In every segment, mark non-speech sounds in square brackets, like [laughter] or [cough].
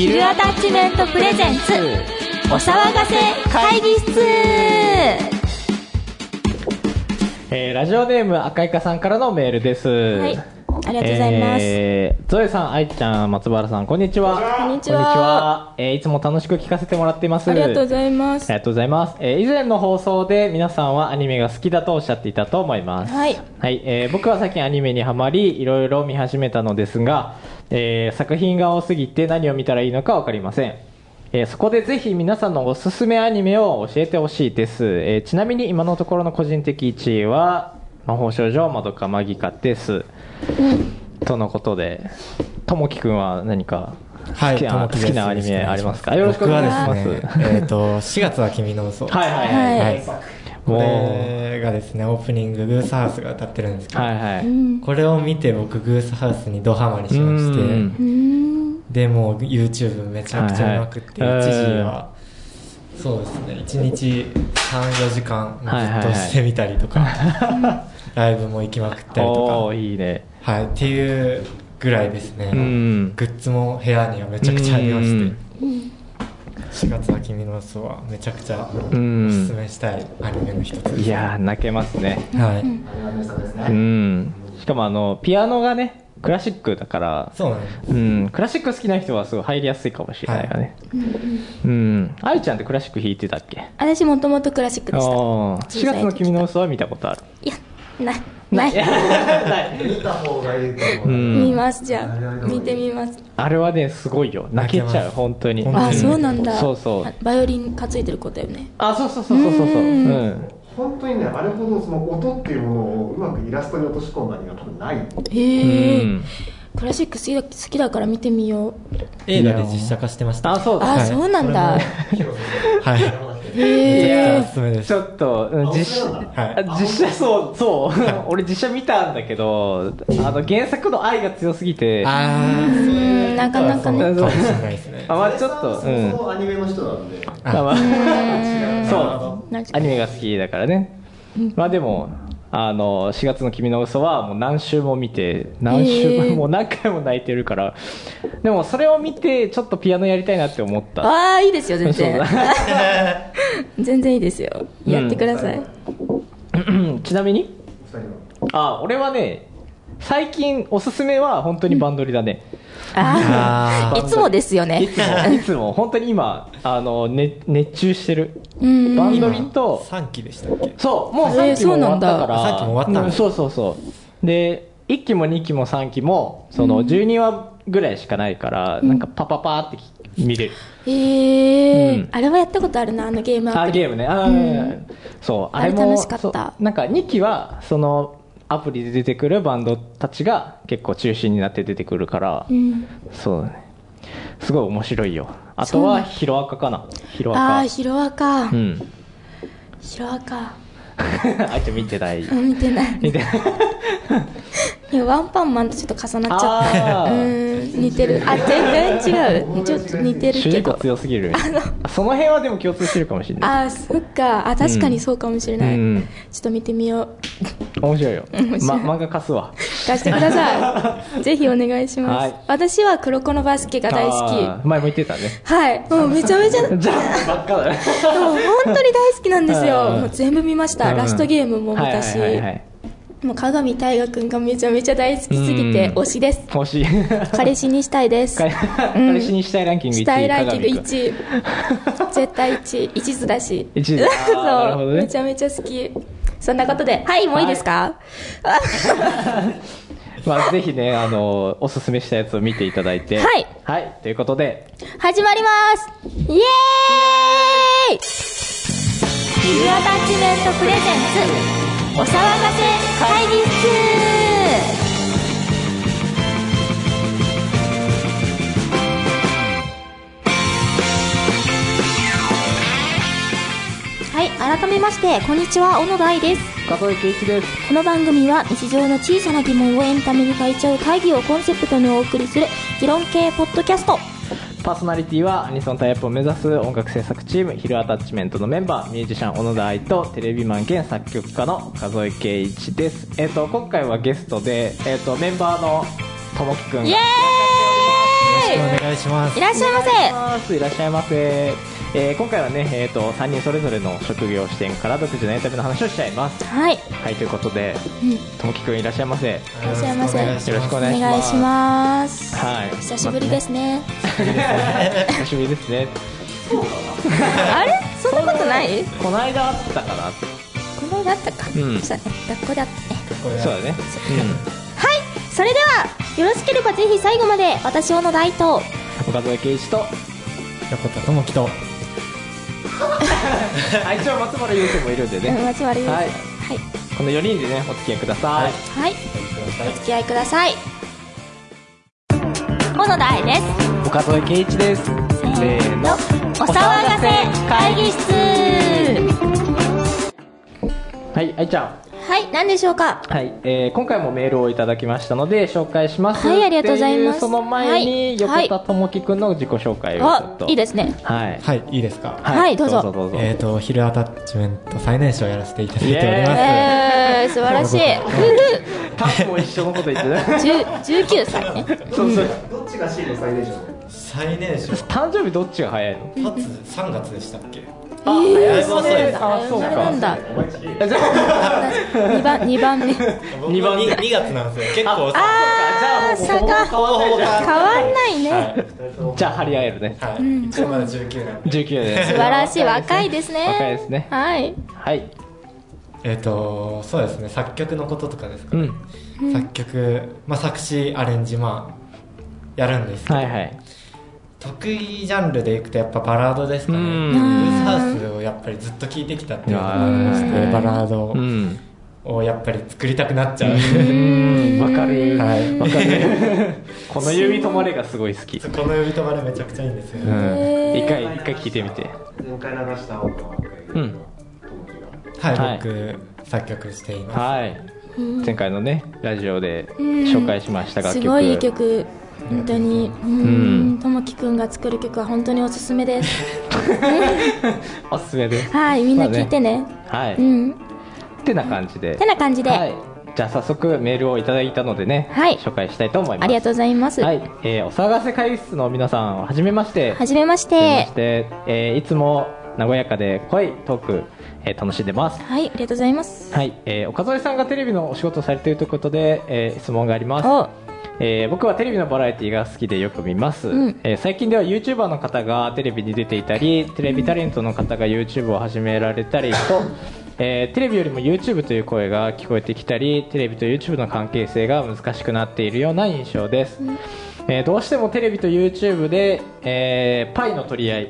ヒルアタッチメントプレゼンツ。お騒がせ会議室。えー、ラジオネーム赤いかさんからのメールです。はいありがとうございます、えー、ゾエさん、愛ちゃん、松原さん、こんにちは。こんにちはえーいつも楽しく聞かせてもらっています。ありがとうございますありがとうございます。えー以前の放送で皆さんはアニメが好きだとおっしゃっていたと思います。はいはい、えー僕は最近アニメにハマり、いろいろ見始めたのですが、えー作品が多すぎて何を見たらいいのかわかりません。えーそこでぜひ皆さんのおすすめアニメを教えてほしいです。えーちなみに今のところの個人的1位は、魔法少女まどかマギカです。とのことで、ともきくんは何かはい、好きな,、アニメありますか？よろしくお願いします。僕はですね、えっ、と、4月は君の嘘。はいはいはい。ははいい。こもうれがですね、オープニング、グースハウスが歌ってるんですけど、はいはい。うんこれを見て僕、グースハウスにドハマりしまして、で、もう YouTube めちゃくちゃ見まくって、はいはい一時は、そうですね、1日3、4時間はいはいはいずっとしてみたりとか、[laughs] ライブも行きまくったりとおか、ーいいね。はい、っていうぐらいですね、うんグッズも部屋にはめちゃくちゃありまして、うん4月は君の嘘はめちゃくちゃうおすすん。めしたいアニメの一つです。いやー、泣けますね。はい。うん。しかもあの、ピアノがね、クラシックだから、そうなんです。うん、クラシック好きな人はすごい入りやすいかもしれないよね。うん。愛ちゃんってクラシック弾いてたっけ？私もともとクラシックあでしたあ、4月の君の嘘は見たことある？いやないない [laughs] 見た方がいいと思う。うん見ますじゃあ見てみますあれはね、すごいよ。泣けちゃう、本当に。本当にあそうなんだそうそうあバイオリン担いでる子だよねあ、そうそうそうそうそうそう。ううんん。本当にね、あれほどその音っていうものをうまくイラストに落とし込んだには多分ない。へうえん。クラシック好きだ好きだから見てみよう映画で実写化してました。あ、そうだ。あ、はいそうなんだはい。[laughs] へめちゃくちゃおえすすめです。ちょっと、うん実写、は実写そう、そう。[laughs] 俺実写見たんだけど、あの原作の愛が強すぎて、あ、あうんなかなかね。ー、かもしれないですね。まあちょっと、そうアニメの人なんで。まあ。まあ [laughs] そう。なんかアニメが好きだからね。まあでも、あの、4月の君の嘘はもう何週も見て、何週も、もう何回も泣いてるから、でもそれを見て、ちょっとピアノやりたいなって思った。ああいいですよ全然。[laughs] 全然いいですよ。やってください、[clears throat] ちなみに？あ、俺はね、最近おすすめは本当にバンドリだね。あああいつもですよね。いつも、いつも、本当に今、あの、ね、熱中してる。うん。バンドリと、3期でしたっけ？そう、もうえー3期も終わったから。そうなんだ。あ三期も終わったんだうんそうそうそう。で、1期も2期も3期も、その12話ぐらいしかないから、なんかパパパーって見れる。へえ、うん。あれはやったことあるなあのゲームアあ、プリ。ゲームね。あー。そう、あれも。楽しかった。なんか2期は、その、アプリで出てくるバンドたちが結構中心になって出てくるから、うんそうだね。すごい面白いよ。あとは、ヒロアカかな。ヒロアカ。ああヒロアカ、うん。ヒロアカ [laughs] あいつ見てない。うん見てない見てない。[laughs] いやワンパンマンとちょっと重なっちゃってあー。うん似てる。あ全然違う。ちょっと似てるけど。強すぎる。その辺はでも共通してるかもしれない。あーそっか。あ確かにそうかもしれない、うん。ちょっと見てみよう。面白いよ。[laughs] 面白い。ま、漫画貸すわ。貸してください。[laughs] ぜひお願いします、はい。私は黒子のバスケが大好き。前も言ってたね。はい。もうめちゃめちゃじゃあ、ばっかだね。本当に大好きなんですよ。うん。もう全部見ました。うん。ラストゲームも見たし。はいはいはいはいもう鏡大河君がめちゃめちゃ大好きすぎてうん。推しです。欲し。い。彼氏にしたいです。彼 [laughs] 彼氏にしたいランキング1位。したいランキング鏡君1位 [laughs] 絶対1位。一途だし。一途 [laughs] あーなるほそうどね。めちゃめちゃ好き。そんなことで。はいもういいですか、まあ、ぜひね、あの、おすすめしたやつを見ていただいて。はい。はい。ということで、始まります。イエーイ！ヒルアタッチメントプレゼンツお騒がせ会議室はい改めましてこんにちは小野田愛です。加藤圭一です。この番組は日常の小さな疑問をエンタメに変えちゃう会議をコンセプトにお送りする議論系ポッドキャストパーソナリティはアニソンタイアップを目指す音楽制作チームヒルアタッチメントのメンバーミュージシャン小野田愛とテレビマン兼作曲家の数え圭一です。えっ、と今回はゲストでえっ、とメンバーのともきくんがイエーイお願いします。いらっしゃいませ。ますいらっしゃいませ、えー今回はね、えー、と3人それぞれの職業視点から独自のエンタメの話をしちゃいます。はい。はいということでうん。ともきくんいらっしゃいませ。いらっしゃいませ。よろしくよろしくおお願いします。お願いします。はい。久しぶりですね。久しぶりですね。あれ？そんなことない？この間あったかな。この間あったか。うん。そうだね。学校であった。そうだね。はい。それではよろしければぜひ最後まで私小野大と。うん岡添圭一と。横田智樹と [laughs] あ一応松原優斗もいるんでうんね松原優はい。はい。この4人でねお付き合いください、はい。お付き合いください。小野大です。岡添圭一です。せーの。お騒がせ会議室。はい愛ちゃんはい何でしょうか？はい、えー今回もメールをいただきましたので紹介しますはいありがとうございます。その前にはい横田智樹くんの自己紹介をちょっあといいですね。はい。はいいいですか？はいどうぞ。どうぞどうぞ。えっ、とヒルアタッチメント最年少やらせていただいております。えー、素晴らしい。[laughs] タップも一緒のこと言ってた10 19歳ね。そうそう。どっちが C の最年少？最年少。誕生日どっちが早いの？初3月でしたっけ？あえだー、いぶ遅いあそうか。なんだ。お前ちげえあじゃあ [laughs] 2番二番目。僕二番目 2, 2月なんですよ。[laughs] 結構ああじゃあ差が変わんないね、はい。じゃあ張り合えるね。はい、一応まだ19なんで19で素晴らしい若いですね。若いですね。はい。はい。えっ、とそうですね。作曲のこととかですかうね、ん。作曲、まあ、作詞アレンジまあやるんですけど、はいはい得意ジャンルでいくとやっぱバラードですかね。うブースハウスをやっぱりずっと聴いてきたっていうのがありましてうんバラードうん。をやっぱり作りたくなっちゃう、うん。わかる。はい。わかる。[laughs] この指止まれがすごい好き。この呼び止まれめちゃくちゃいいんですよ、うん。へー。一回一回聞いてみて。前回流した青川うん。はい、はい。僕作曲しています。はい。前回のねラジオでうん。紹介しました楽曲。すごいいい曲本当に。うん。ともきくんが作る曲は本当におすすめです。[laughs] おすすめです。はいみんな聞いてね。はい。うん。ってな感じで。てな感じで、はい。じゃあ早速メールをいただいたのでねはい。紹介したいと思います。ありがとうございます、はい、えーお騒がせ会議室の皆さんはじめまして。はじめまして。して、えーいつも和やかで濃いトーク、えー楽しんでます。はいありがとうございます。はい、えー岡添さんがテレビのお仕事をされているということで、えー質問があります。おえー僕はテレビのバラエティが好きでよく見ます、うん。えー最近では YouTuber の方がテレビに出ていたりテレビタレントの方が YouTube を始められたりと、[laughs] えーテレビよりも YouTube という声が聞こえてきたりテレビと YouTube の関係性が難しくなっているような印象です、えーどうしてもテレビと YouTube で、えーパイの取り合い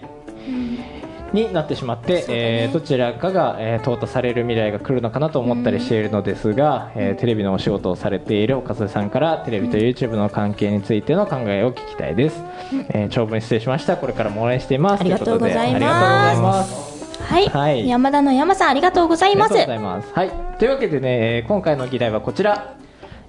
になってしまって、えーどちらかが、えー淘汰される未来が来るのかなと思ったりしているのですが、えーテレビのお仕事をされている岡添さんからテレビと YouTube の関係についての考えを聞きたいです、えー長文失礼しました。これからも応援しています。ありがとうございます。ということでありがとうございます。はい、はい。山田の山さんありがとうございます。はい。というわけでね、えー今回の議題はこちら。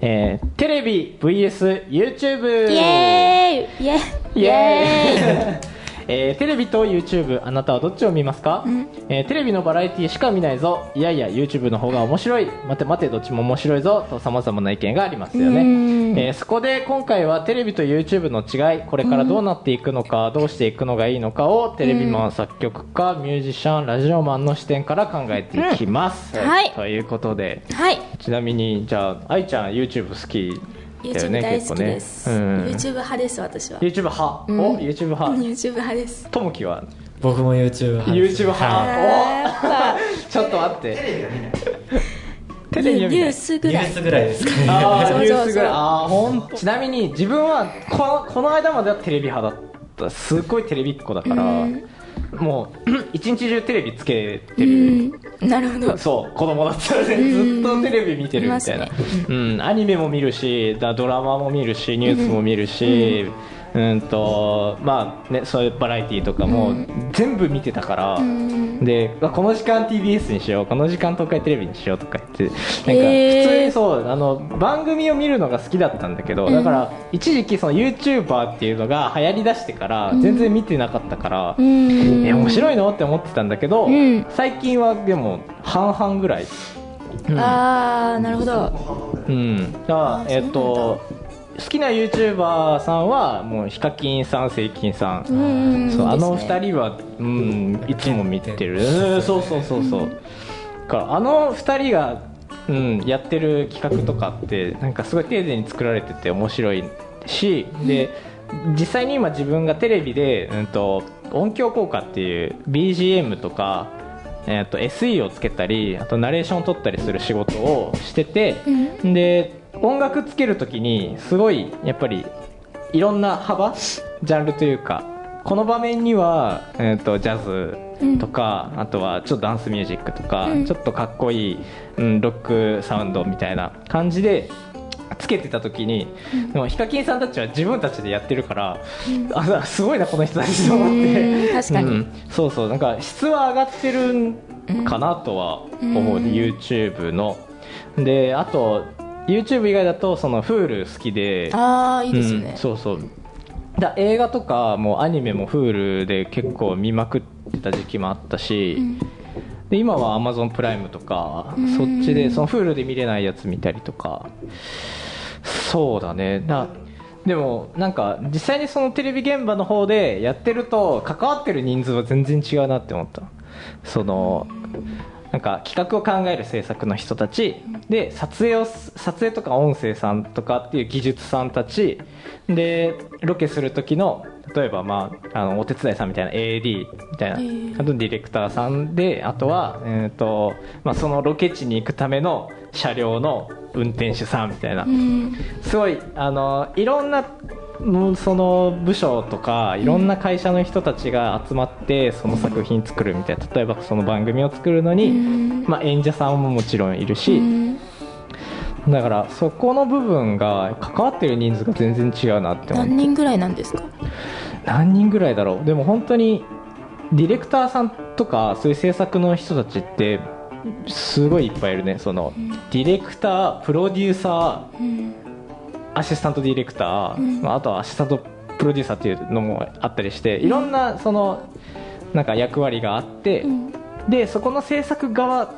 えーテレビ VS YouTube。イエーイ。イエーイ。イエーイえーテレビと YouTube あなたはどっちを見ますか、えーテレビのバラエティしか見ないぞ。いやいや YouTube の方が面白い。待て待てどっちも面白いぞ。とさまざまな意見がありますよね、うん。えーそこで今回はテレビと YouTube の違いこれからどうなっていくのか、どうしていくのがいいのかをテレビマン作曲家ミュージシャンラジオマンの視点から考えていきます、うん。はい。ということで。はい。ちなみにじゃあ愛ちゃん YouTube 好き？YouTube ね大好きです、うん。YouTube 派です私は。YouTube 派、うん。お YouTube 派。YouTube 派です。ともきは？僕も YouTube 派 YouTube 派、[laughs] ちょっと待って。テレビが見ない。テレビは見ない。ニュースい、ぐらい。ニュースぐらいですかね。あニュースぐらい。あーほんと。ちなみに自分はこのこの間まではテレビ派だった。すっごいテレビっ子だから、うんもう一日中テレビつけてうる、ん。なるほど。そう子供だったらねうんずっとテレビ見てるみたいな、うん、アニメも見るしだドラマも見るしニュースも見るし、うん、とまあねそういうバラエティーとかも全部見てたから、うん。であこの時間 TBS にしようこの時間東海テレビにしようとか言ってなんか普通にそうあの番組を見るのが好きだったんだけど、だから一時期その YouTuber っていうのが流行りだしてから全然見てなかったから、うん。え面白いの？って思ってたんだけど、うん。最近はでも半々ぐらい、うんああなるほど。うん、だからえっ、と好きな YouTuber さんはもうヒカキンさんセイキンさん、うんそうあのいいですね。二人は、うん、いつも見てる。うん。そうそうそうそう、あの二人が、うん、やってる企画とかってなんかすごい丁寧に作られてて面白いしで実際に今自分がテレビで、うん、と音響効果っていう BGM とか、えー、と SE をつけたりあとナレーションを取ったりする仕事をしてて、で音楽つけるときにすごいやっぱりいろんな幅ジャンルというかこの場面には、えー、とジャズとか、あとはちょっとダンスミュージックとか、ちょっとかっこいい、うん、ロックサウンドみたいな感じでつけてた時に、でもヒカキンさんたちは自分たちでやってるから、あすごいなこの人たちと思って。うん確かに。うん。そうそう。なんか質は上がってるんかなとは思う、うん。YouTube の。であと YouTube 以外だとその Hulu 好きで。ああいいですよね。うん、そうそう。だ映画とかもうアニメも Hulu で結構見まくってた時期もあったし、で今は Amazon プライムとか、ん。そっちでその Hulu で見れないやつ見たりとか。そうだね。だでもなんか実際にそのテレビ現場の方でやってると関わってる人数は全然違うなって思った。そのなんか企画を考える制作の人たちで撮影をす撮影とか音声さんとかっていう技術さんたちでロケする時の例えば、まあ、あのお手伝いさんみたいな AD みたいな、あとディレクターさんであとは、えーとまあ、そのロケ地に行くための車両の運転手さんみたいな、うん。すごいあのいろんなその部署とかいろんな会社の人たちが集まってその作品作るみたいな例えばその番組を作るのに、うん。まあ、演者さんももちろんいるし、うん。だからそこの部分が関わってる人数が全然違うなって思って。何人ぐらいなんですか？何人ぐらいだろう。でも本当にディレクターさんとかそういう制作の人たちってすごいいっぱいいるね。そのディレクタープロデューサーうんアシスタントディレクター、うん。まあ、あとはアシスタントプロデューサーっていうのもあったりしていろんなそのなんか役割があって、うん。でそこの制作側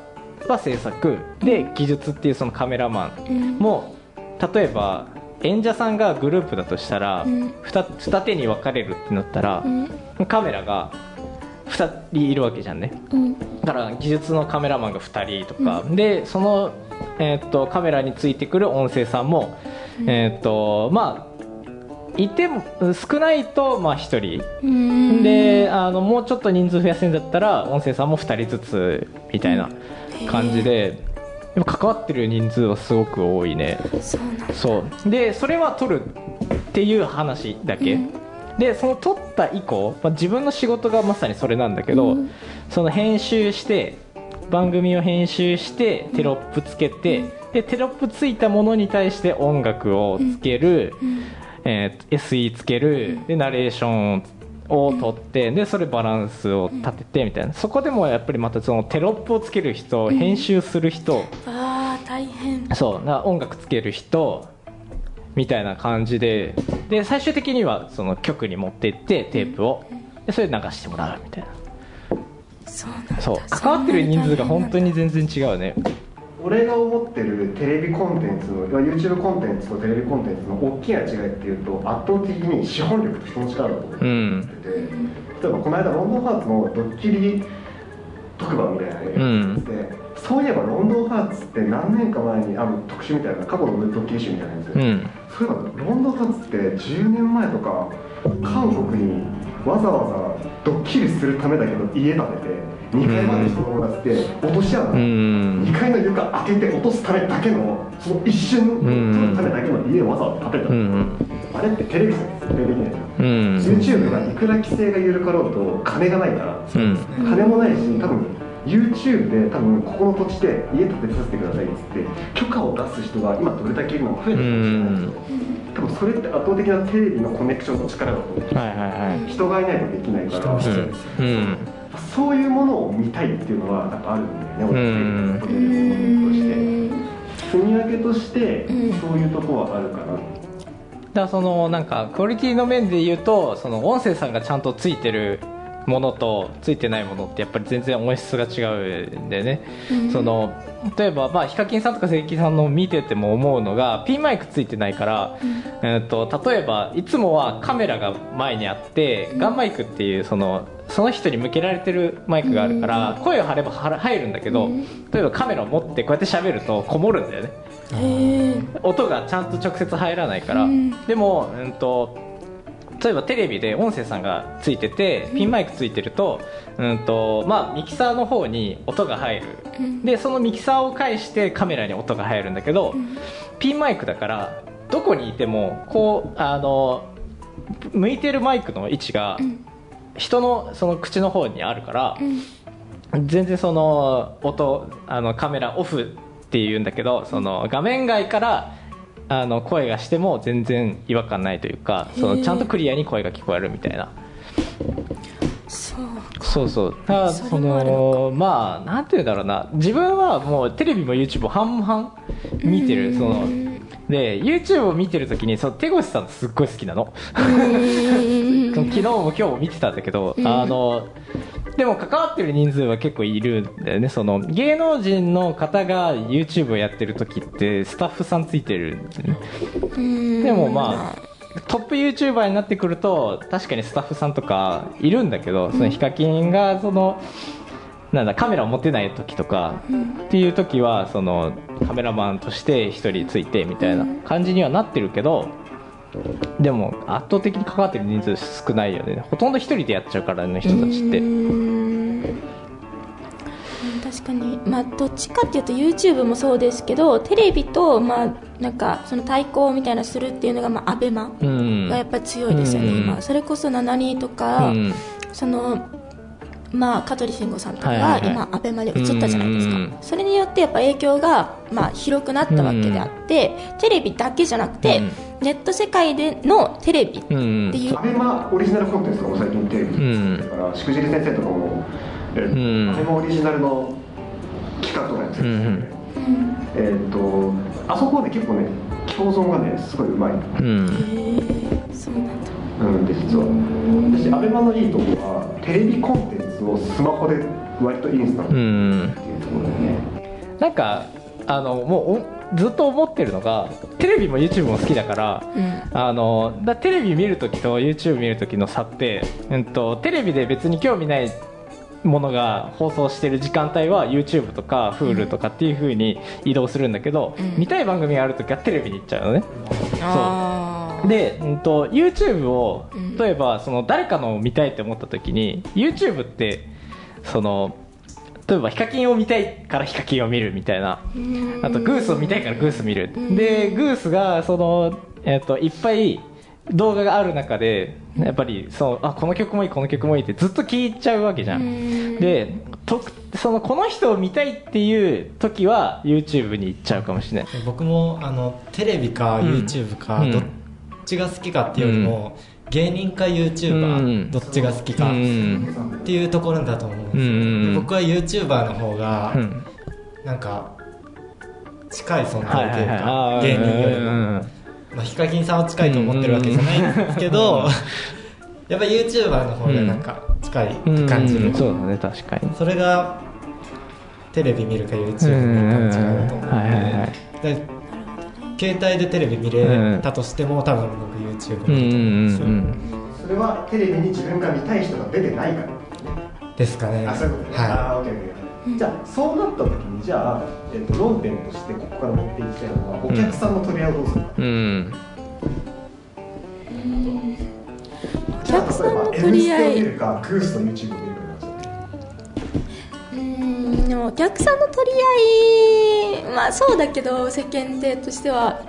は制作で技術っていうそのカメラマンうん。も例えば演者さんがグループだとしたら、うん。手に分かれるってなったらう、ん。カメラが2人いるわけじゃんね。うん。だから技術のカメラマンが2人とか、でその、えーっとカメラについてくる音声さんも、えーっとまあいても少ないとまあ1人。うん。であのもうちょっと人数増やせるんだったら音声さんも2人ずつみたいな感じで、でも関わってる人数はすごく多いね。そうでそれは撮るっていう話だけ、うん。でその撮った以降、まあ、自分の仕事がまさにそれなんだけど、うん。その編集して番組を編集してテロップつけて、でテロップついたものに対して音楽をつける、えー SE つけるでナレーションを取ってでそれバランスを立ててみたいな。そこでもやっぱりまたそのテロップをつける人編集する人、あー大変。そうな音楽つける人みたいな感じで。で最終的にはその曲に持って行ってテープを。でそれで流してもらうみたいな。そう。関わってる人数が本当に全然違うね俺が思ってるテレビコンテンツの YouTube コンテンツとテレビコンテンツの大きな違いっていうと圧倒的に資本力と人の力だと思ってて、うん。例えばこの間ロンドンハーツのドッキリ特番みたいなね、うん。でそういえばロンドンハーツって何年か前にある特集みたいな過去のドッキリ集みたいなやつ。で、うん。そういえばロンドンハーツって10年前とか韓国にわざわざドッキリするためだけど家建てて2階まで人を出して落とし穴、う2ん階の床開けて落とすためだけのその一瞬のためだけの家をわざわざ建てた、うん。あれってテレビじゃ絶対できないじゃんうん。YouTube がいくら規制が緩かろうと金がないから、うん。金もないし多分 YouTube で多分ここの土地で家建てさせてくださいっつって許可を出す人が今どれだけいるのか増えたかもしれないですよ多分それって圧倒的なテレビのコネクションの力だと思うはいはいはい。人がいないとできないから。人の必要うん。そういうものを見たいっていうのはやっぱあるんだよねうん。俺テレビのコンテンツとして。積み上げとしてうん。そういうとこはあるかな。だからそのなんかクオリティの面で言うとその音声さんがちゃんとついてるものとついてないものってやっぱり全然音質が違うんでね、その例えば、まあ、ヒカキンさんとか関木さんの見てても思うのがピンマイクついてないから、えー、と例えばいつもはカメラが前にあってガンマイクっていうそのその人に向けられてるマイクがあるから声を張ればは入るんだけど例えばカメラを持ってこうやって喋るとこもるんだよね。音がちゃんと直接入らないから、でも、うん、と例えばテレビで音声さんがついててピンマイクついてると,、うんとまあ、ミキサーの方に音が入る、でそのミキサーを介してカメラに音が入るんだけど、ピンマイクだからどこにいてもこうあの向いてるマイクの位置が人のその口の方にあるから、全然その音あのカメラオフっていうんだけどその画面外からあの声がしても全然違和感ないというかそのちゃんとクリアに声が聞こえるみたいな。そうそうそう。だからそののまあなんていうんだろうな。自分はもうテレビも YouTube も半々見てるそので YouTube を見てる時にその手越さんすっごい好きなの。[laughs] 昨日も今日も見てたんだけど、あのでも関わってる人数は結構いるんだよね。その芸能人の方が YouTube をやってる時ってスタッフさんついてるんだよね。でもまあトップ YouTuber になってくると確かにスタッフさんとかいるんだけどそのヒカキンがそのなんだカメラを持てない時とかっていう時はそのカメラマンとして一人ついてみたいな感じにはなってるけどでも圧倒的に関わってる人数少ないよね。ほとんど一人でやっちゃうからね人たちって。うん。確かに。まあどっちかっていうと YouTube もそうですけどテレビとまあなんかその対抗みたいなするっていうのがまあアベマうん。がやっぱり強いですよね、うん。今それこそ7人とか、うん。そのまあ香取慎吾さんとか今アベマに移ったじゃないですか、うんそれによってやっぱ影響がまあ広くなったわけであって、テレビだけじゃなくて、うんネット世界でのテレビってうん。いう。アベマオリジナルコンテンツとかも最近テレビうん。だからしくじり先生とかも、えーうん。アベマオリジナルの企画とかやってるんですよ、えーっとあそこはね結構ね共存がねすごいうまい。うん。そうなんだ。うんで実は。私アベマのいいとこはテレビコンテンツをスマホで割とインスタントうってんいうところでね、なんかあのもうおずっと思ってるのがテレビも YouTube も好きだから、うん。あのだテレビ見るときと YouTube 見るときの差って、うん、とテレビで別に興味ないものが放送してる時間帯は YouTube とか Hulu とかっていう風に移動するんだけど、うん。見たい番組があるときはテレビに行っちゃうのね。あー。で、うん、と YouTube をうん。例えばその誰かのを見たいって思った時に YouTube ってその例えばヒカキンを見たいからヒカキンを見るみたいな。あとグースを見たいからグース見る。でグースがその、えっといっぱい動画がある中でやっぱりそうあこの曲もいいこの曲もいいってずっと聴いちゃうわけじゃん。でとそのこの人を見たいっていう時は YouTube に行っちゃうかもしれない。僕もあのテレビかうん。YouTube か、うん。どっちが好きかっていうよりも、芸人か YouTuber、うん。どっちが好きかっうん。ていうところだと思うんですよ、うん僕は YouTuber の方が、うん。なんか近い存在というか、芸人よりも、ヒカキンさんは近いと思ってるわけじゃないんですけど、やっぱ YouTuber の方がなんか近い感じる、うん。そうだね確かに。それがテレビ見るか YouTube 見るかの違いだと思うので、はいはいはい。で携帯でテレビ見れたとしても、多分僕 YouTube うんう見ると思うんですよ、んうんそれはテレビに自分が見たい人が出てないからですかね。あそういうことね、はあーオッケーオッケー。じゃあそうなった時にじゃあ、えっと論点としてここから持っていきたいのはお客さんの取り合いをどうするか、うん。お客さんの取り合い。じゃあ例えば M ステを見るかクースと YouTube を見るかでもお客さんの取り合いまあそうだけど世間体としては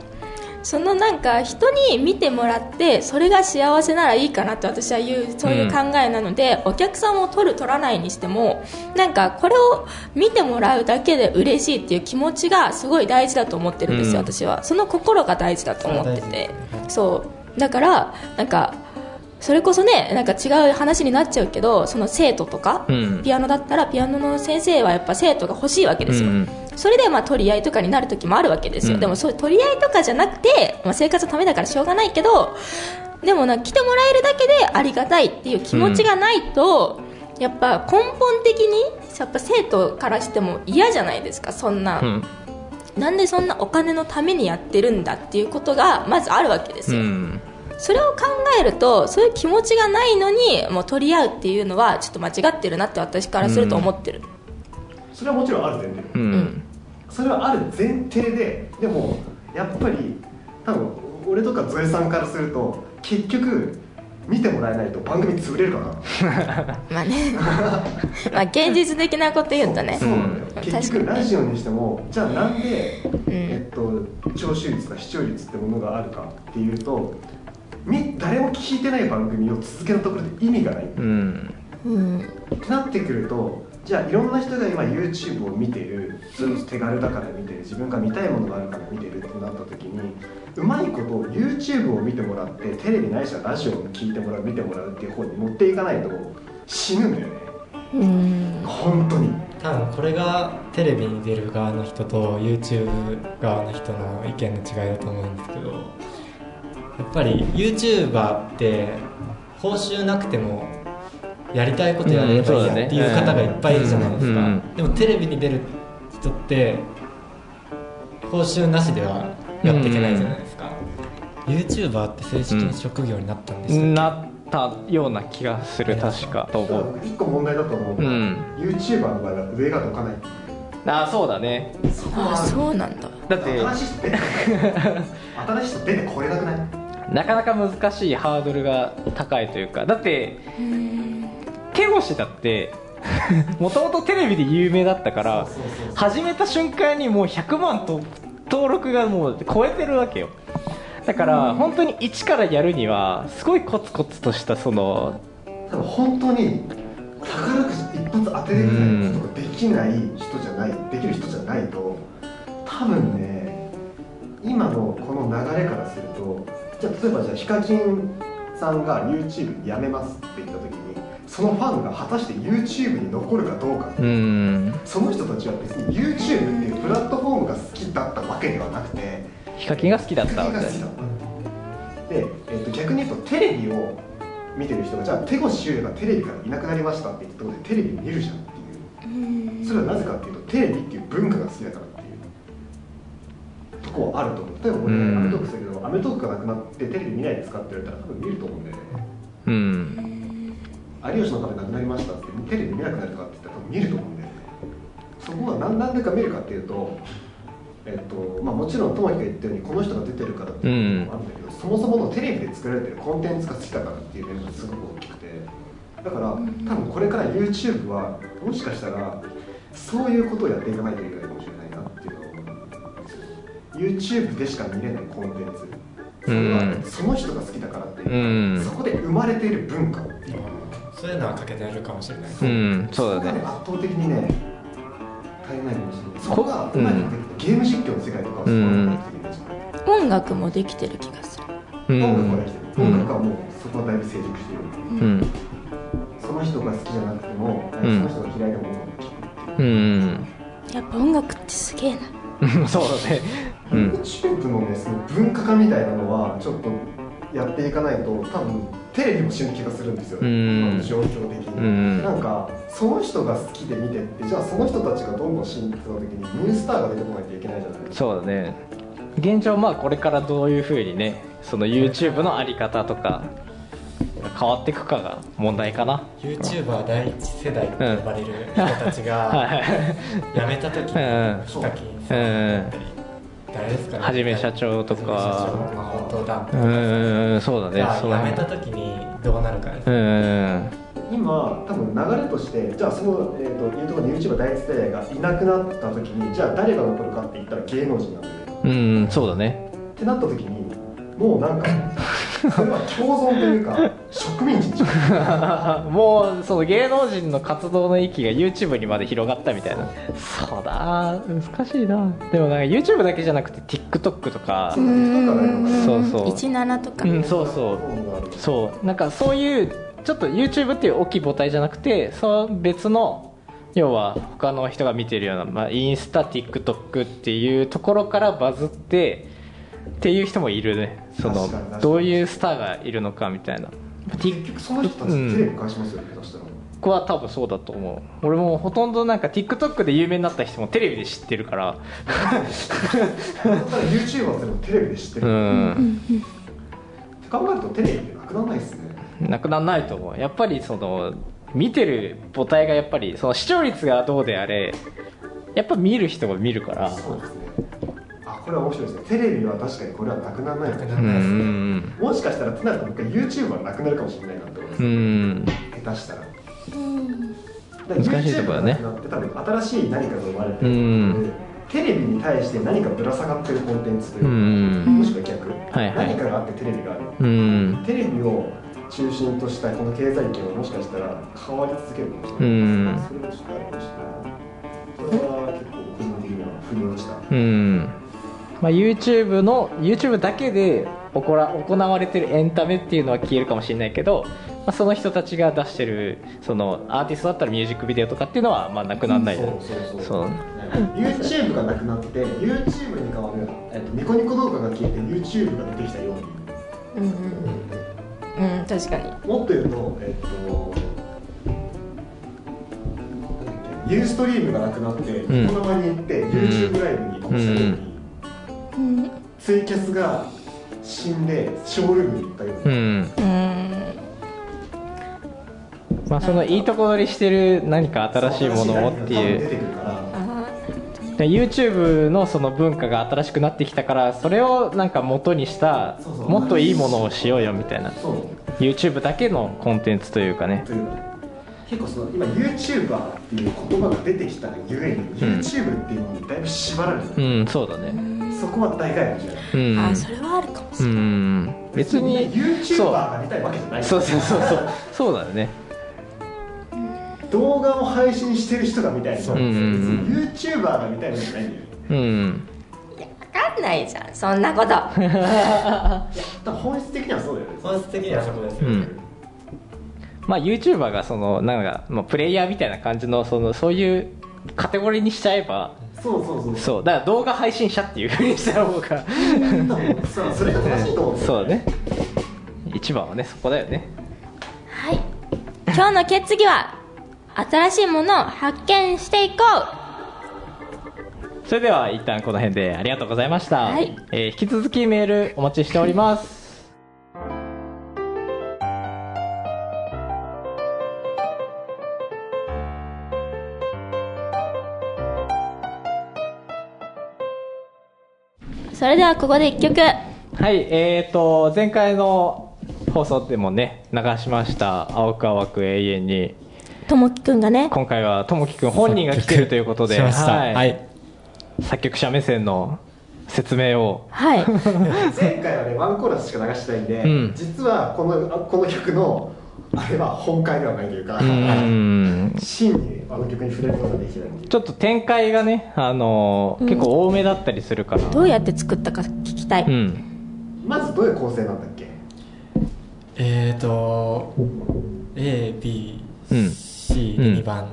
そのなんか人に見てもらってそれが幸せならいいかなって私は言うそういう考えなので、お客さんを取る取らないにしてもなんかこれを見てもらうだけで嬉しいっていう気持ちがすごい大事だと思ってるんですよ、うん。私は。その心が大事だと思ってて。そう。だからなんかそれこそねなんか違う話になっちゃうけどその生徒とか、うん。ピアノだったらピアノの先生はやっぱ生徒が欲しいわけですよ、うんそれでまあ取り合いとかになる時もあるわけですよ、うん。でもそう取り合いとかじゃなくて、まあ、生活のためだからしょうがないけどでもな来てもらえるだけでありがたいっていう気持ちがないと、やっぱ根本的にやっぱ生徒からしても嫌じゃないですかそんな、うん。なんでそんなお金のためにやってるんだっていうことがまずあるわけですよ、うんそれを考えるとそういう気持ちがないのにもう取り合うっていうのはちょっと間違ってるなって私からすると思ってる、それはもちろんある前提うん。それはある前提ででもやっぱり多分俺とかゾエさんからすると結局見てもらえないと番組潰れるかな。[laughs] まあね。まあ現実的なこと言うとね。そう。なんだよ、うん。結局ラジオにしてもじゃあなんで、ん。えっと、聴取率とか視聴率ってものがあるかっていうとみ誰も聞いてない番組を続けたところで意味がない。うん。うんってなってくるとじゃあいろんな人が今 YouTube を見てるそれこそ手軽だから見てる自分が見たいものがあるから見てるってなった時にうまいこと YouTube を見てもらってテレビないしはラジオを聞いてもらう見てもらうっていう方に持っていかないと死ぬんだよね。うん。本当に。多分これがテレビに出る側の人と YouTube 側の人の意見の違いだと思うんですけどやっぱり YouTuber って報酬なくてもやりたいことやればいいやっていう方がいっぱいいるじゃないですか、うんでもテレビに出る人って報酬なしではやっていけないじゃないですか、YouTuber って正式に職業になったんですよ、なったような気がする確か。と思う。一個問題だと思うのは、うん。YouTuber の場合は上がどかない。ああそうだね。そうなんだ。だ。って新しい人出てこれなくない？なかなか難しいハードルが高いというか。だって手越だって [laughs] もともとテレビで有名だったから始めた瞬間にもう100万と登録がもう超えてるわけよ。だから本当に一からやるにはすごいコツコツとしたその多分本当に宝くじ一発当てれるみたいなことができない人じゃないできる人じゃないと多分ね今のこの流れからするとじゃあ例えばじゃあヒカキンさんが YouTube やめますって言った時にそのファンが果たして YouTube に残るかどうかう。ん。その人たちは別に YouTube っていうプラットフォームが好きだったわけではなくてヒカキンが好きだったわけ。だが好きだった。で、えっと逆に言うとテレビを見てる人がじゃあ手越修也がテレビからいなくなりましたって言ったところでテレビ見るじゃんっていう。それはなぜかっていうとテレビっていう文化が好きだからっていうとこはあると思う。例えば俺うんアメトーークするけどアメトーークがなくなってテレビ見ないですかって言われたら多分見ると思うんだよね。うん。有吉の壁なくなりましたってテレビ見なくなるかって言ったら多分見ると思うんだよね。そこは何なんでか見るかっていうとえっとまあ、もちろん友樹が言ったようにこの人が出てるからっていうのもあるんだけど、そもそものテレビで作られてるコンテンツが好きだからっていう面がすごく大きくてだから多分これから YouTube はもしかしたらそういうことをやっていかないといけないかもしれない YouTube でしか見れないコンテンツ。それはうんその人が好きだからっていう。か、うん。そこで生まれている文化っていうそういうのは欠けてるかもしれない。です、うんそうだね。そこが圧倒的にね足りないかもしれない。そこがうゲーム実況の世界とかはそこができてるん音楽もできてる気がする。うん。音楽はできてる、うん。音楽はもうそこはだいぶ成熟している、うん。その人が好きじゃなくても、ん。その人が嫌いでも音楽を聴くっていう。うんやっぱ音楽ってすげえな。う [laughs] んそうだね。うん。YouTube のねその文化化みたいなのはちょっとやっていかないと多分テレビも死ぬ気がするんですよ、うん。状況的に、うん。なんかその人が好きで見てってじゃあその人たちがどんどん進化する時にニュースターが出てこないといけないじゃないですか。そうだね。現状まあこれからどういうふうにねその YouTube のあり方とか変わっていくかが問題かな。YouTuber 第一世代と呼ばれる人たちはがい辞めた時うんに [laughs] ヒカキンさんだったり誰ですかね。はじめ社長とか。はじめ社長誠団うんそうだねがそうだね。辞めた時にどうなるかですうんうん今多分流れとしてじゃあその、えー、というところに YouTuber 第一世代がいなくなった時にじゃあ誰が残るかって言ったら芸能人なんだよねうんうんそうだね。ってなった時にもうなんか共存というか植民地 [laughs] もうその芸能人の活動の域が YouTube にまで広がったみたいな。そうだ。難しいな。でもなんか YouTube だけじゃなくて TikTok とか。そうそう。17とか、うんそうそう。そう。なんかそういうちょっと YouTube っていう大きい母体じゃなくてその別の要は他の人が見てるような、まあ、インスタ TikTok っていうところからバズってっていう人もいるね。そのどういうスターがいるのかみたいな。結局その人たちテレビ返しますよね下手したら僕は多分そうだと思う。俺もほとんどなんか TikTok で有名になった人もテレビで知ってるから。YouTuber でもテレビで知ってうる、ん。って考えるとテレビなくならないですね。なくならないと思う。やっぱりその見てる母体がやっぱりその視聴率がどうであれやっぱ見る人が見るから。そうですね。あこれは面白いですねテレビは確かにこれはなくならない。なくならないですねん。もしかしたらってなると僕は YouTuber はなくなるかもしれないなって思います、うん。下手したら。難しいところだね多分新しい何かが生まれてうる、んテレビに対して何かぶら下がってるコンテンツといううか、ん。もしくは逆、はいはい。何かがあってテレビがある。うん。テレビを中心としたこの経済圏はもしかしたら変わり続けるかもしれうない、ん。それもちょっとあるかもしれない。それは結構個人的には腑に落ちた。うんまあ、YouTube の YouTube だけで行ら行われてるエンタメっていうのは消えるかもしれないけど、まあ、その人たちが出してるそのアーティストだったらミュージックビデオとかっていうのはまあなくならない。そうそうそうそう。YouTube がなくなって YouTube に代わる、えっと、ニコニコ動画が消えて YouTube が出てきたよ。うにうんうん。うん確かに。もっと言うとえっとユーストリームがなくなってん。ニコ生に行って YouTube ライブに移行したうんツイキャスが死んでショールームに行ったよううに、ん。うん。まあそのいいとこ取りしてる何か新しいものをっていう。出てくるからあで YouTube のその文化が新しくなってきたからそれをなんか元にしたもっといいものをしようよみたいな。そう。YouTube だけのコンテンツというかね。結構その今 YouTuber っていう言葉が出てきたがゆえに、YouTube っていうのにだいぶ縛られてる、うんそうだねそこは大概うん。あそれはあるかもしうれない。ん。別に YouTuber が見たいわけじゃない。そう。そうそうそう。そうだよね。動画を配信してる人が見たいのそう。うんうんうん。別に YouTuber が見たいのじゃないんだよ。ねうん。いや分かんないじゃんそんなこと。[laughs] 多分本質的にはそうだよね。本質的にはそこですよ。ねうん。まあ YouTuber がそのなんか、まあ、プレイヤーみたいな感じのそのそういうカテゴリーにしちゃえばそうそうそう。そうだから動画配信者っていうふうにした方が。そうそれが正しいと思うそうだね。一番はねそこだよね。はい。今日の決議は新しいものを発見していこそれでは一旦この辺でありがとうございました、はい。えー引き続きメールお待ちしておりますそれではここで一曲。はいえーと前回の放送でもね流しました「青く淡く永遠に。ともきくんがね」今回はともきくん本人が来てるということではい。はい。作曲者目線の説明を。はい。[laughs] 前回はねワンコーラスしか流してないんで、うん。実はこのあこの曲のあれは本会ではないというかうーん。真にあの曲に触れることができないちょっと展開がね、あのーうん。結構多めだったりするから。どうやって作ったか聞きたい、うん。まずどういう構成なんだっけ？えーと ABC うん。で2番。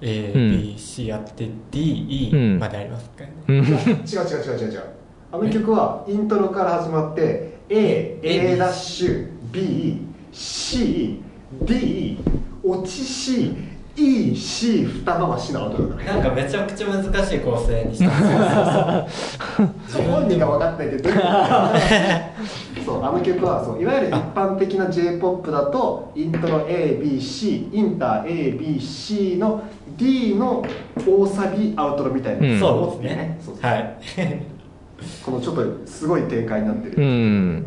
ABC やって DE うん。までありますかね。うん。[laughs] 違う違う違う違う違う。あの曲はイントロから始まって AA ダッシュ BCD 落ち CEC 二回しな音だから。なんかめちゃくちゃ難しい構成にした。んですよ本人が分かってないけどどういうことか。[laughs] そうあの曲はそういわゆる一般的な j p o p だとイントロ ABC インター ABC の D の大サビアウトロみたいな、うん。そうですね。そうそう。はい。このちょっとすごい展開になってる、うん。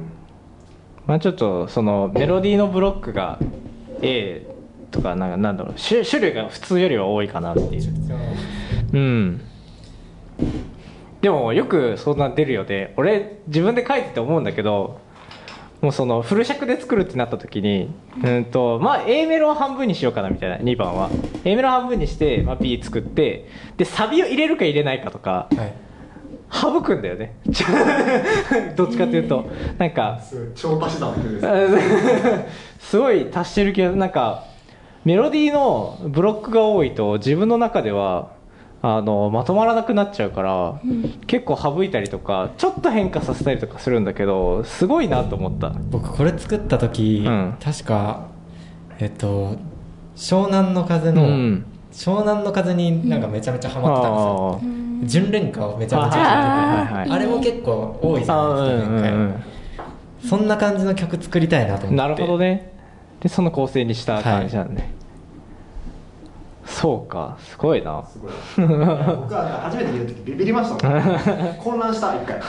まあちょっとそのメロディーのブロックが A とかなんかなんだろう種種類が普通よりは多いかなっていう。うん。でもよくそんな出るよね俺自分で書いてて思うんだけどもうそのフル尺で作るってなった時にうんとまあ A メロを半分にしようかなみたいな2番は。A メロ半分にして、まあ、B 作ってでサビを入れるか入れないかとかはい。省くんだよね。[laughs] どっちかっていうと。なんかすごい超足し算 [laughs] すごい足してるけどなんかメロディーのブロックが多いと自分の中ではあのまとまらなくなっちゃうから、結構省いたりとかちょっと変化させたりとかするんだけどすごいなと思った。僕これ作った時、うん。確かえっと湘南の風の、うん。湘南の風になんかめちゃめちゃハマってたんですよ、うん純恋歌をめちゃめちゃあ聴いてて、あれも結構多いじゃあないですか、うんうん前回。そんな感じの曲作りたいなと思って。うんなるほどねでその構成にした感じなんね、そうか。すごいな。すごい。僕は初めて見た時ビビりましたもん。[laughs] 混乱した一回。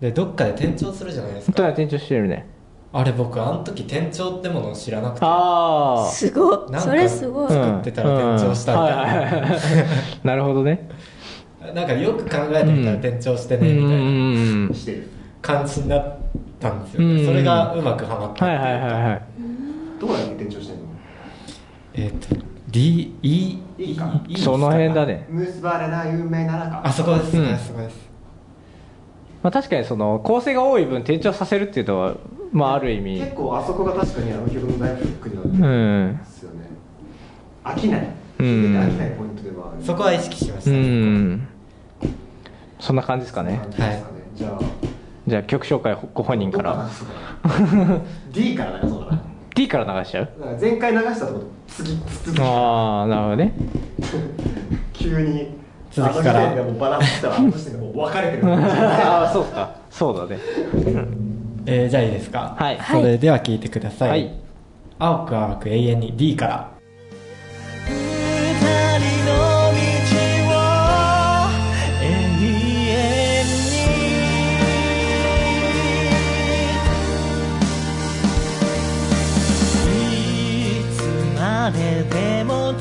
でどっかで転調するじゃないですか。本当に転調してるね。あれ僕あの時転調ってものを知らなくて。ああすごい。なんかそれすごい、作ってたら転調したみたいな。[laughs] なるほどね。なんかよく考えてみたら転調してねみたいな。うんしてる。感じになったんですよ、うん。ね、それがうまくはまったはいはいはいはい。どこだっけ転調してんの？えっ、と D E いいか？E その辺だね。結ばれない運命ならかあそこです、うん。あそこです。まあ確かにその構成が多い分転調させるっていうのはまあある意味。結構あそこが確かにあの曲の大フックになってうるんんですよね。飽きない。うん。聞いてて飽きないポイントではある。そこは意識しましうた、ん。そんな感じですかね。感じですかね。じゃあじゃあ曲紹介ご本人から。[laughs] D から流そうかな。D から流しちゃう？前回流したところ次続きああなるほどね。[laughs] 急に。続きから。あもうバランスしたらあの時点でもう分かれてる。[laughs] ああそうか。そうだね。えーじゃあいいですか？はい。それでは聞いてください、はい。青く淡く永遠に D から誰でも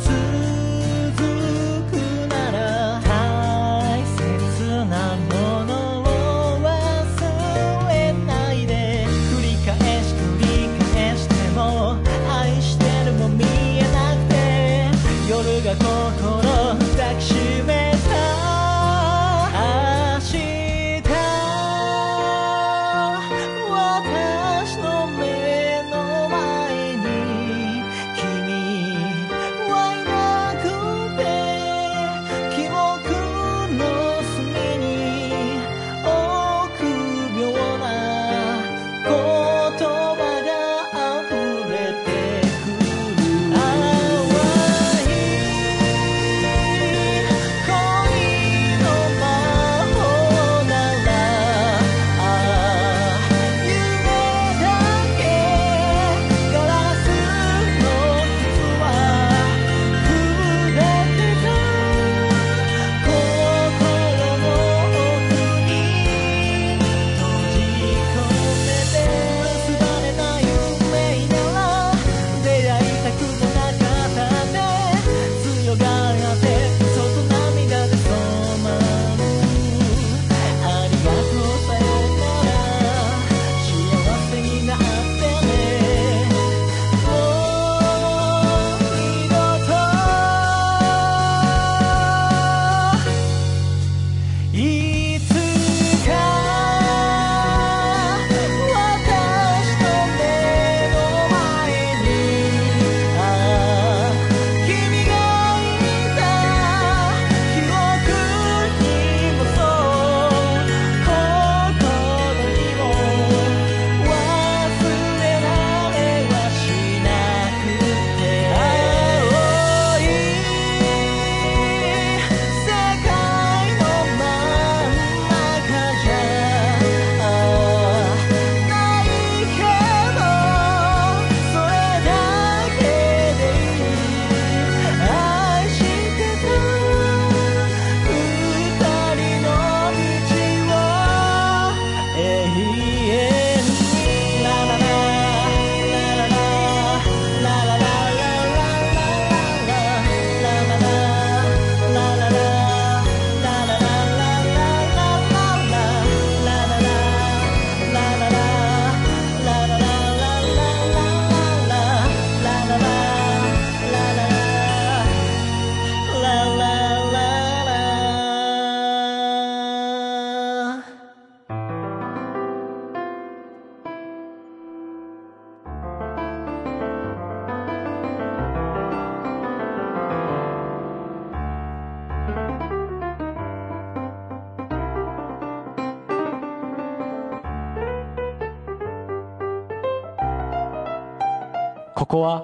ここは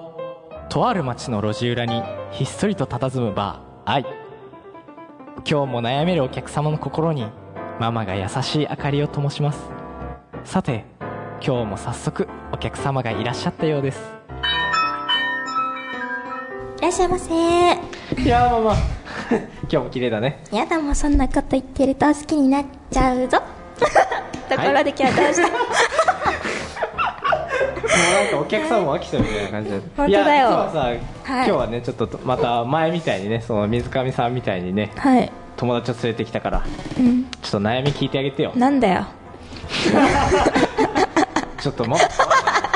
とある町の路地裏にひっそりと佇むバー。愛今日も悩めるお客様の心にママが優しい明かりを灯します。さて今日も早速お客様がいらっしゃったようです。いらっしゃいませ。いやーママ。[laughs] 今日も綺麗だね。やだもうそんなこと言ってると好きになっちゃうぞ。[laughs] ところで今日はどうした、もうなんかお客さんも飽きたみたいな感じだ本当だよ。いや今日はさ、はい。今日はねちょっとまた前みたいにねその水上さんみたいにねはい。友達を連れてきたからうん。ちょっと悩み聞いてあげてよ。なんだよ。[laughs] ちょっともう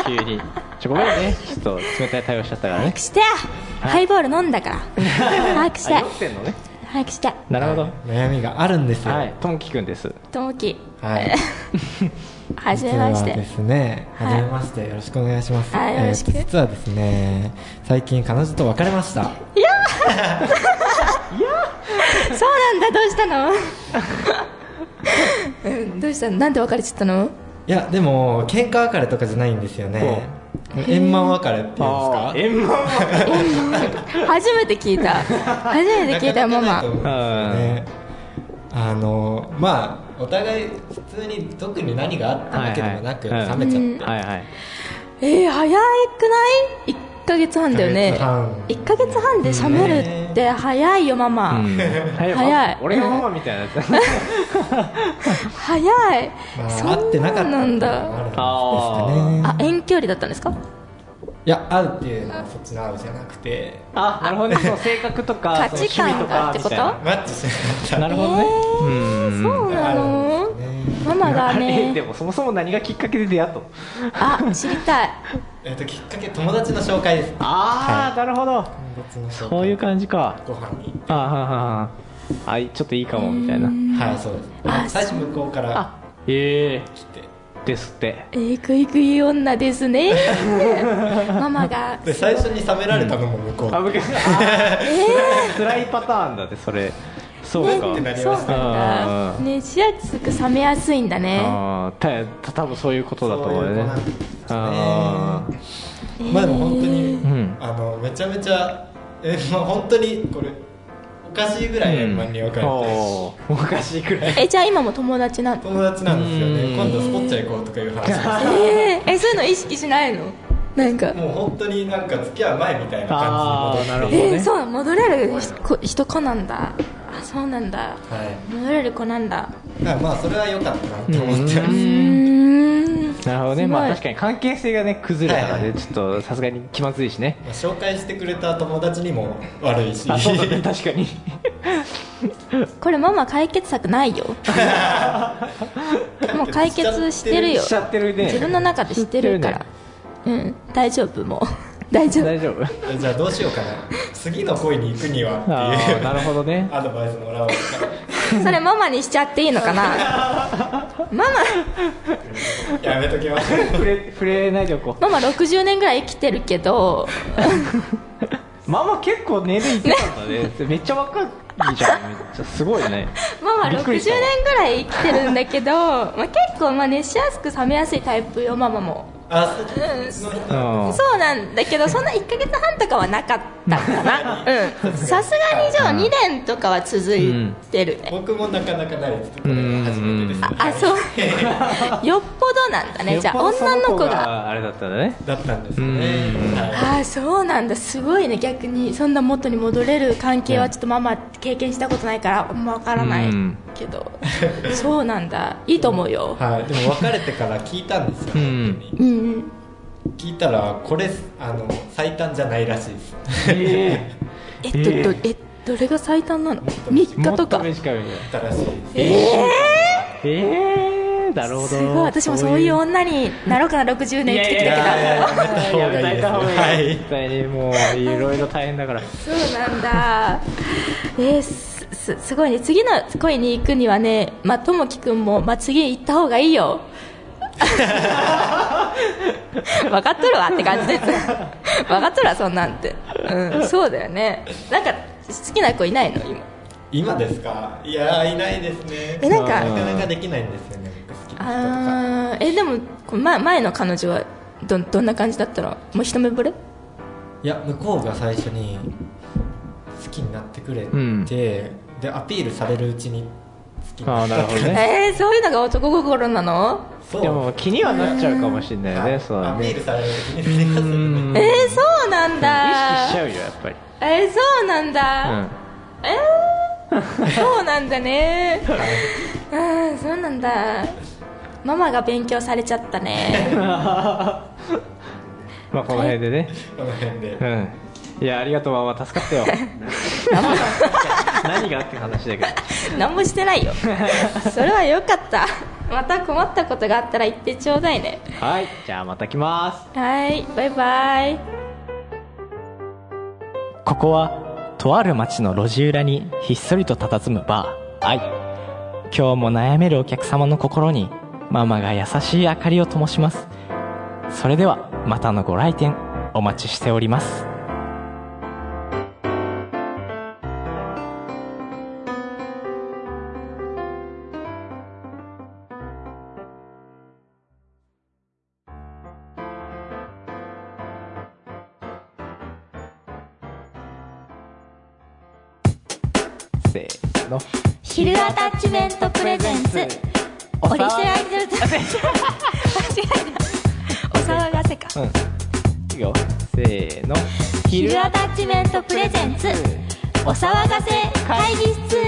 急に。ちょごめんね。ちょっと冷たい対応しちゃったからね。早くしてよ。ハイボール飲んだから。[laughs] 早くして。ってんのね。早くして。なるほど。悩みがあるんですよ。はい。ともきくんです。ともきはい [laughs] はじめまして。ですね、はい。はじめまして、よろしくお願いします。はいよろしく。えー実はですね、最近彼女と別れました。そうなんだどうしたの？う [laughs] んどうしたの？なんで別れちゃったの？いや、でも、喧嘩別れとかじゃないんですよね。円満別れっていうんですか？円満初めて聞いた。初めて聞いたよママ。ねあの、まあ、お互い普通に特に何があったわけでもなく、はいはい。冷めちゃって。はいはい。えー、早くない ?1 ヶ月半だよね。一ヶ月半。1ヶ月半で冷めるって早いよママ、うん。早早い。俺がママみたいな。や [laughs] つ早い、まあ、そ会ってなかったなんだ。あ遠距離だったんですか？いや、会うっていうのはそっちの会うじゃなくて、あなるほどね。性格とか価値観がってこと？マッチしなかな。なるほどね。[laughs] えーうんそうなの？ママが [laughs] あれでねもそもそも何がきっかけで出会ったの？あ知りたい。[laughs] えっと、きっかけ、友達の紹介です。ああ、なるほど。そういう感じか。ご飯に。あーはーはあいちょっといいかもみたいな。はい、そうです。あ最初向こうから。あえ。えですって。えー、グイグイ女ですね。[laughs] ママが。で、最初に冷められたのも向こう。あ僕あー。[laughs] 辛いパターンだってそれ。そうか。ってなりそうましたなんだ。ねしやすく冷めやすいんだね。あーた多分そういうことだと思うよね。そういう子なんですね。あまあでも本当に、うん。あのめちゃめちゃえまあ本当にこれおかしいぐらい円満に別れて、おかしいくらいえじゃあ今も友達なの友達なんですよね。うん。今度スポッチャ行こうとかいう話ですえー、えそういうの意識しないの？なんか。もう本当になんか付き合う前みたいな感じに戻って。えー、そう戻れる人人子なんだ。あそうなんだ。はい。戻れる子なんだ。だからまあそれは良かったなと思って。ます、うーん。なるほどね。まあ確かに関係性がね崩れたらはいはい。ねちょっとさすがに気まずいしね。まあ紹介してくれた友達にも悪いし。あそうだね確かに。[laughs] これママ解決策ないよ。[laughs] もう解決してるよ。しちゃってる。ね。自分の中で知ってるから。うん。大丈夫もう大丈夫。大丈夫。えじゃあどうしようかな。次の恋に行くにはあっていうーなるほどね。アドバイスもらおうか。それママにしちゃっていいのかな？ママ。やめときましょう触れ触れないでおこう。ママ60年ぐらい生きてるけど。ママ結構年齢いってたんだね。めっちゃ若いじゃん。めっちゃすごいね。ママびっくり60した年ぐらい生きてるんだけど、まあ、結構まあ熱しやすく冷めやすいタイプよママもあうん。そうなんだけどそんな1ヶ月半とかはなかったかな。うん。さすがにじゃあ2年とかは続いてるね、僕もなかなかないですこれが初めてです。ああそう。[laughs] よっぽどなんだね。じゃあ女の子そがあれだったんだねだったん。ですねああそうなんだ。すごいね。逆にそんな元に戻れる関係はちょっとママ経験したことないからあんま分からない。うんけど。そうなんだ。いいと思うよ。[laughs] はい、でも別れてから聞いたんですよ、うん。本当に。うんうん聞いたらこれあの最短じゃないらしいです。え [laughs] えっえー。とどえどれが最短なの？3日とか短い。みたいなだったらしいです。ええー、なるほど。すごい。私もそういう女になろうかな。60年生きてきたけど。いやいやいた方がいい。絶対にもういろいろ大変だから。[laughs] そうなんだ。えー、すすすごいね。次の恋に行くにはねまあともきくんも、まあ、次行った方がいいよ。[laughs] 分かっとるわって感じです。[laughs] 分かっとるわそんなんて。うんそうだよね。なんか好きな子いないの？今。今ですか？いやーいないですね。えなんかなかなかできないんですよね。僕好きな人とかあーえでもこ前前の彼女はどどんな感じだったの？もう一目惚れ？いや向こうが最初に好きになってくれて、うんでアピールされるうちに好きああなるほどね。[laughs] えー、そういうのが男心なの？そう。でも気にはなっちゃうかもしれないよねそうだね。アピールされるうちに。好きになってくれうんえー、そうなんだ。意識しちゃうよやっぱり。えー、そうなんだ、うん。えー、そうなんだね。うんそうなんだ。ママが勉強されちゃったね。[laughs] まあこの辺でね。この辺で。うん。いやありがとうママ。助かったよ [laughs] [laughs] 何がって話だけど。何もしてないよ。[laughs] それはよかった。また困ったことがあったら言ってちょうだいね。はい。じゃあまた来ます。はい。バイバイ。ここはとある町の路地裏にひっそりと佇むバー。愛今日も悩めるお客様の心にママが優しい明かりを灯します。それではまたのご来店お待ちしておりますメントプレゼンツ。オリジナル間違えたお騒がせか。うん。いいよ。せーの。ヒルアタッチメントプレゼンツ。お騒がせ会議室。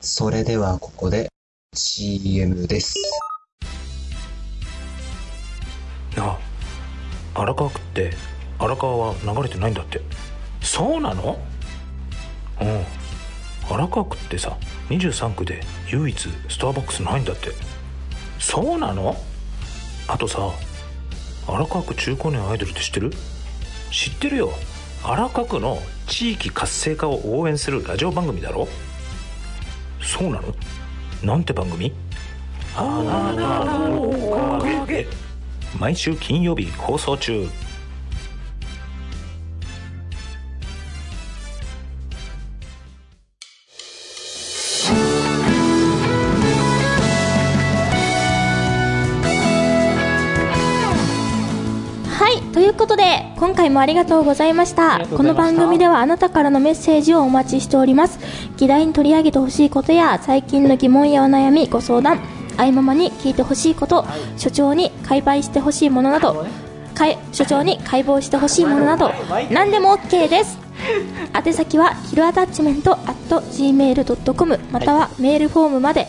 それではここで CM です。あ荒川区って荒川は流れてないんだって。そうなの？うん。荒川区ってさ23区で唯一スターバックスないんだって。そうなの？あとさ荒川区中高年アイドルって知ってる？知ってるよ。荒川区の地域活性化を応援するラジオ番組だろ？そうなの？なんて番組？あなたのおかげで毎週金曜日放送中いということで今回もありがとうございました。この番組ではあなたからのメッセージをお待ちしております。議題に取り上げてほしいことや最近の疑問やお悩みご相談愛ママに聞いてほしいこと、所長に解剖してほしいものなど、所長に解剖してほしいものなど何でも OK です。宛先はヒルアタッチメント at gmail.com またはメールフォームまで、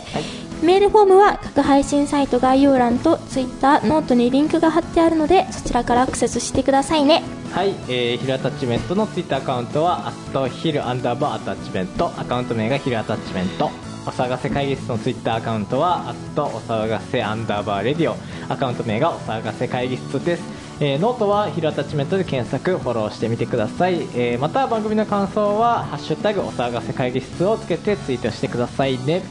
メールフォームは各配信サイト概要欄と Twitter ノートにリンクが貼ってあるのでそちらからアクセスしてくださいねはい、えー、ヒルアタッチメントのツイッターアカウントは、アットヒルアンダーバーアタッチメント、アカウント名がヒルアタッチメント。お騒がせ会議室のツイッターアカウントは、アットお騒がせアンダーバーレディオ、アカウント名がお騒がせ会議室です。えーノートはヒルアタッチメントで検索、フォローしてみてください。えーまた番組の感想は、ハッシュタグお騒がせ会議室をつけてツイートしてくださいね。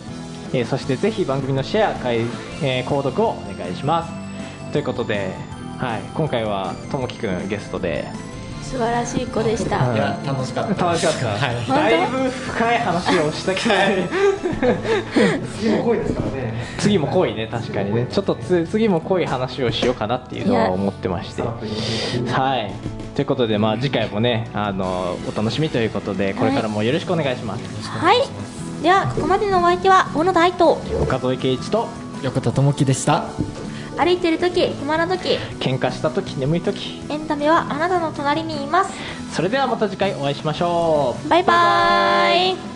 えーそしてぜひ番組のシェア、かいえー購読をお願いします。ということで、はい、今回はともきくんゲストで、素晴らしい子でした、い。や楽しかった。楽しかった、はい。当？だいぶ深い話をしたけど、[laughs] 次も濃いですからね。次も濃いね確かにね。ちょっとつ次も濃い話をしようかなっていうのは思ってまして。はい。ということでまあ次回もねあのお楽しみということでこれからもよろしくお願いします、はいではここまでのお相手は小野大と岡添圭一と横田智樹でした。歩いてる時暇な時喧嘩した時眠い時。エンタメはあなたの隣にいます。それではまた次回お会いしましょう。バイバーイ